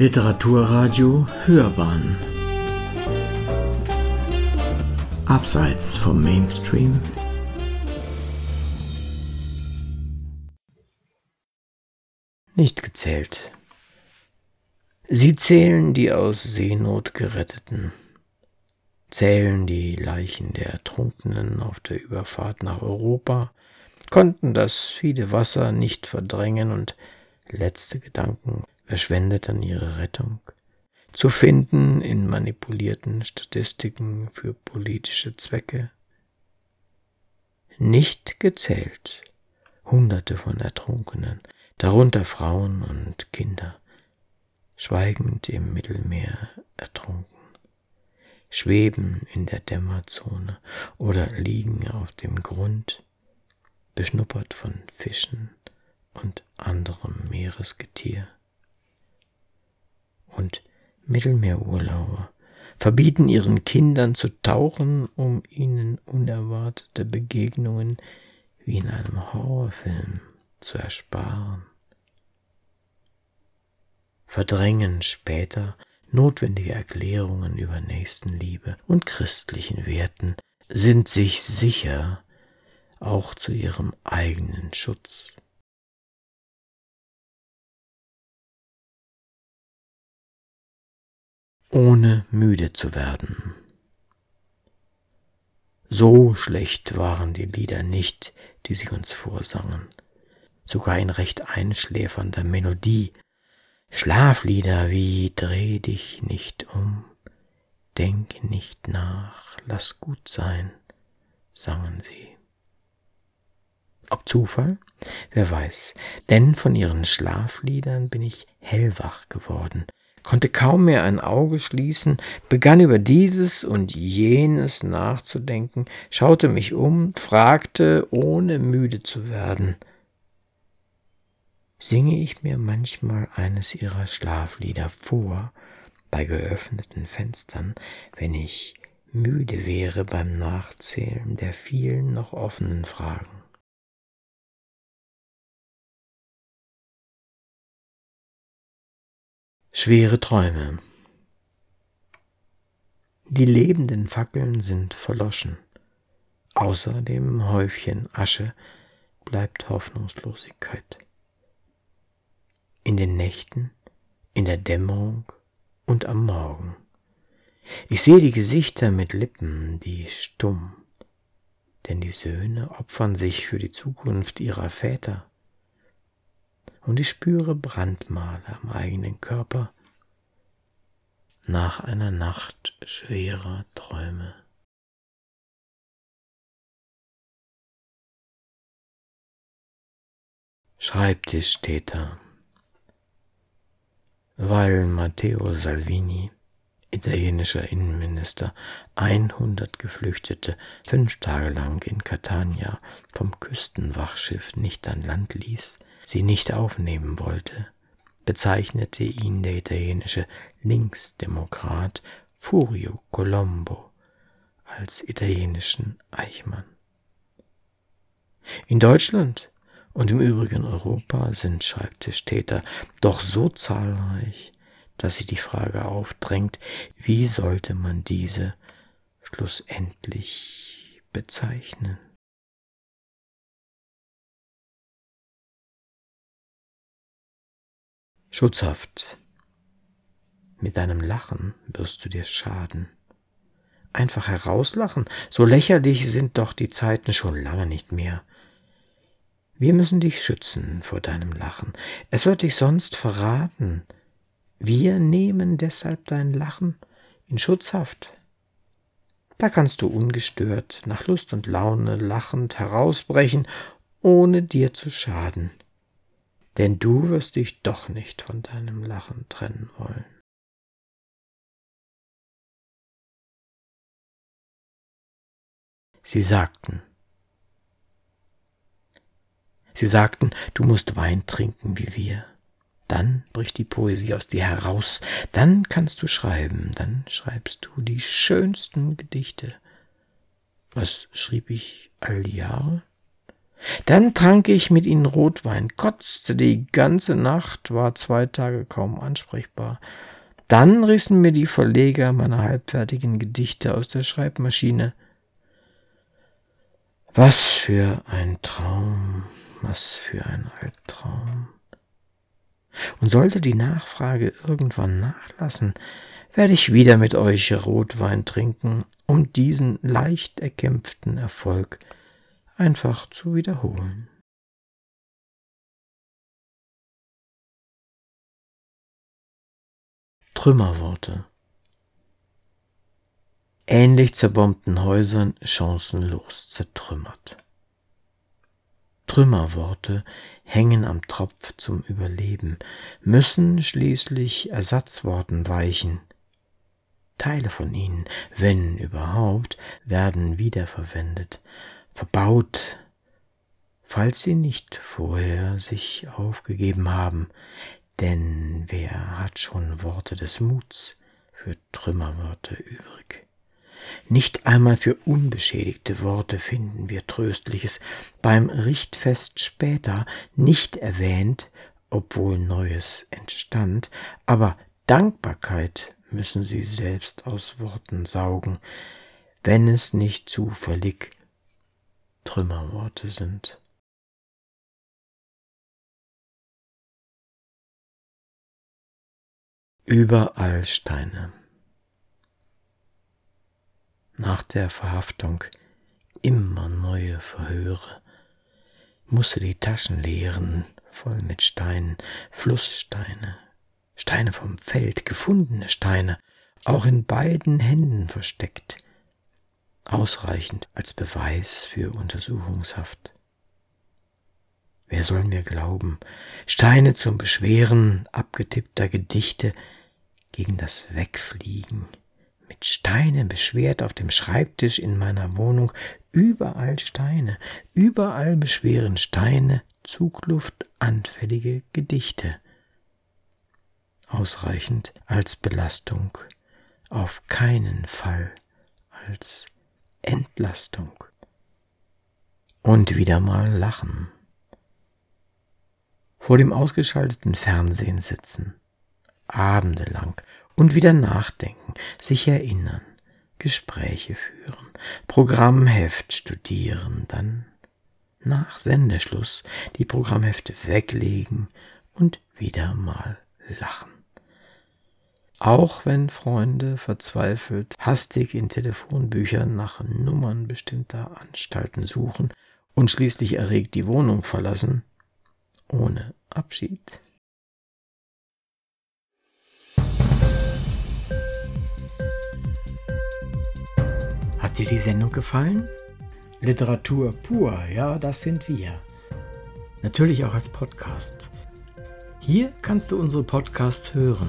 Literaturradio Hörbahn. Abseits vom Mainstream. Nicht gezählt. Sie zählen die aus Seenot geretteten, zählen die Leichen der Ertrunkenen auf der Überfahrt nach Europa, konnten das viele Wasser nicht verdrängen und letzte Gedanken verschwendeten ihre Rettung, zu finden in manipulierten Statistiken für politische Zwecke. Nicht gezählt Hunderte von Ertrunkenen, darunter Frauen und Kinder, schweigend im Mittelmeer ertrunken, schweben in der Dämmerzone oder liegen auf dem Grund, beschnuppert von Fischen und anderem Meeresgetier. Mittelmeerurlauber verbieten ihren Kindern zu tauchen, um ihnen unerwartete Begegnungen wie in einem Horrorfilm zu ersparen. Verdrängen später notwendige Erklärungen über Nächstenliebe und christlichen Werten, sind sich sicher auch zu ihrem eigenen Schutz. Ohne müde zu werden. So schlecht waren die Lieder nicht, die sie uns vorsangen, sogar in recht einschläfernder Melodie, Schlaflieder wie Dreh dich nicht um, denk nicht nach, lass gut sein, sangen sie. Ob Zufall? Wer weiß, denn von ihren Schlafliedern bin ich hellwach geworden, konnte kaum mehr ein Auge schließen, begann über dieses und jenes nachzudenken, schaute mich um, fragte, ohne müde zu werden. Singe ich mir manchmal eines ihrer Schlaflieder vor, bei geöffneten Fenstern, wenn ich müde wäre beim Nachzählen der vielen noch offenen Fragen. Schwere Träume. Die lebenden Fackeln sind verloschen. Außer dem Häufchen Asche bleibt Hoffnungslosigkeit. In den Nächten, in der Dämmerung und am Morgen. Ich sehe die Gesichter mit Lippen, die stumm, denn die Söhne opfern sich für die Zukunft ihrer Väter und ich spüre Brandmale am eigenen Körper nach einer Nacht schwerer Träume. Schreibtischtäter. Weil Matteo Salvini, italienischer Innenminister, 100 Geflüchtete fünf Tage lang in Catania vom Küstenwachschiff nicht an Land ließ, sie nicht aufnehmen wollte, bezeichnete ihn der italienische Linksdemokrat Furio Colombo als italienischen Eichmann. In Deutschland und im übrigen Europa sind Schreibtischtäter doch so zahlreich, dass sich die Frage aufdrängt, wie sollte man diese schlussendlich bezeichnen? Schutzhaft. Mit deinem Lachen wirst du dir schaden. Einfach herauslachen, so lächerlich sind doch die Zeiten schon lange nicht mehr. Wir müssen dich schützen vor deinem Lachen. Es wird dich sonst verraten. Wir nehmen deshalb dein Lachen in Schutzhaft. Da kannst du ungestört, nach Lust und Laune lachend herausbrechen, ohne dir zu schaden denn du wirst dich doch nicht von deinem Lachen trennen wollen. Sie sagten, Sie sagten, du musst Wein trinken wie wir. Dann bricht die Poesie aus dir heraus, dann kannst du schreiben, dann schreibst du die schönsten Gedichte. Was schrieb ich all die Jahre? Dann trank ich mit ihnen Rotwein, kotzte die ganze Nacht, war zwei Tage kaum ansprechbar. Dann rissen mir die Verleger meine halbfertigen Gedichte aus der Schreibmaschine. Was für ein Traum, was für ein Albtraum. Und sollte die Nachfrage irgendwann nachlassen, werde ich wieder mit euch Rotwein trinken, um diesen leicht erkämpften Erfolg einfach zu wiederholen. Trümmerworte ähnlich zerbombten Häusern chancenlos zertrümmert. Trümmerworte hängen am Tropf zum Überleben, müssen schließlich Ersatzworten weichen. Teile von ihnen, wenn überhaupt, werden wiederverwendet, verbaut, falls sie nicht vorher sich aufgegeben haben, denn wer hat schon Worte des Muts für Trümmerworte übrig? Nicht einmal für unbeschädigte Worte finden wir Tröstliches, beim Richtfest später nicht erwähnt, obwohl Neues entstand, aber Dankbarkeit müssen sie selbst aus Worten saugen, wenn es nicht zufällig Trümmerworte sind. Überall Steine. Nach der Verhaftung immer neue Verhöre, musste die Taschen leeren, voll mit Steinen, Flusssteine, Steine vom Feld, gefundene Steine, auch in beiden Händen versteckt, ausreichend als Beweis für Untersuchungshaft. Wer soll mir glauben, Steine zum Beschweren abgetippter Gedichte gegen das Wegfliegen. Mit Steinen beschwert auf dem Schreibtisch in meiner Wohnung, überall Steine, überall beschweren Steine Zugluft anfällige Gedichte. Ausreichend als Belastung, auf keinen Fall als Entlastung. Und wieder mal lachen. Vor dem ausgeschalteten Fernsehen sitzen, abendelang und wieder nachdenken, sich erinnern, Gespräche führen, Programmheft studieren, dann nach Sendeschluss die Programmhefte weglegen. Und wieder mal lachen. Auch wenn Freunde verzweifelt hastig in Telefonbüchern nach Nummern bestimmter Anstalten suchen und schließlich erregt die Wohnung verlassen, ohne Abschied. dir die Sendung gefallen? Literatur pur, ja, das sind wir. Natürlich auch als Podcast. Hier kannst du unsere Podcasts hören.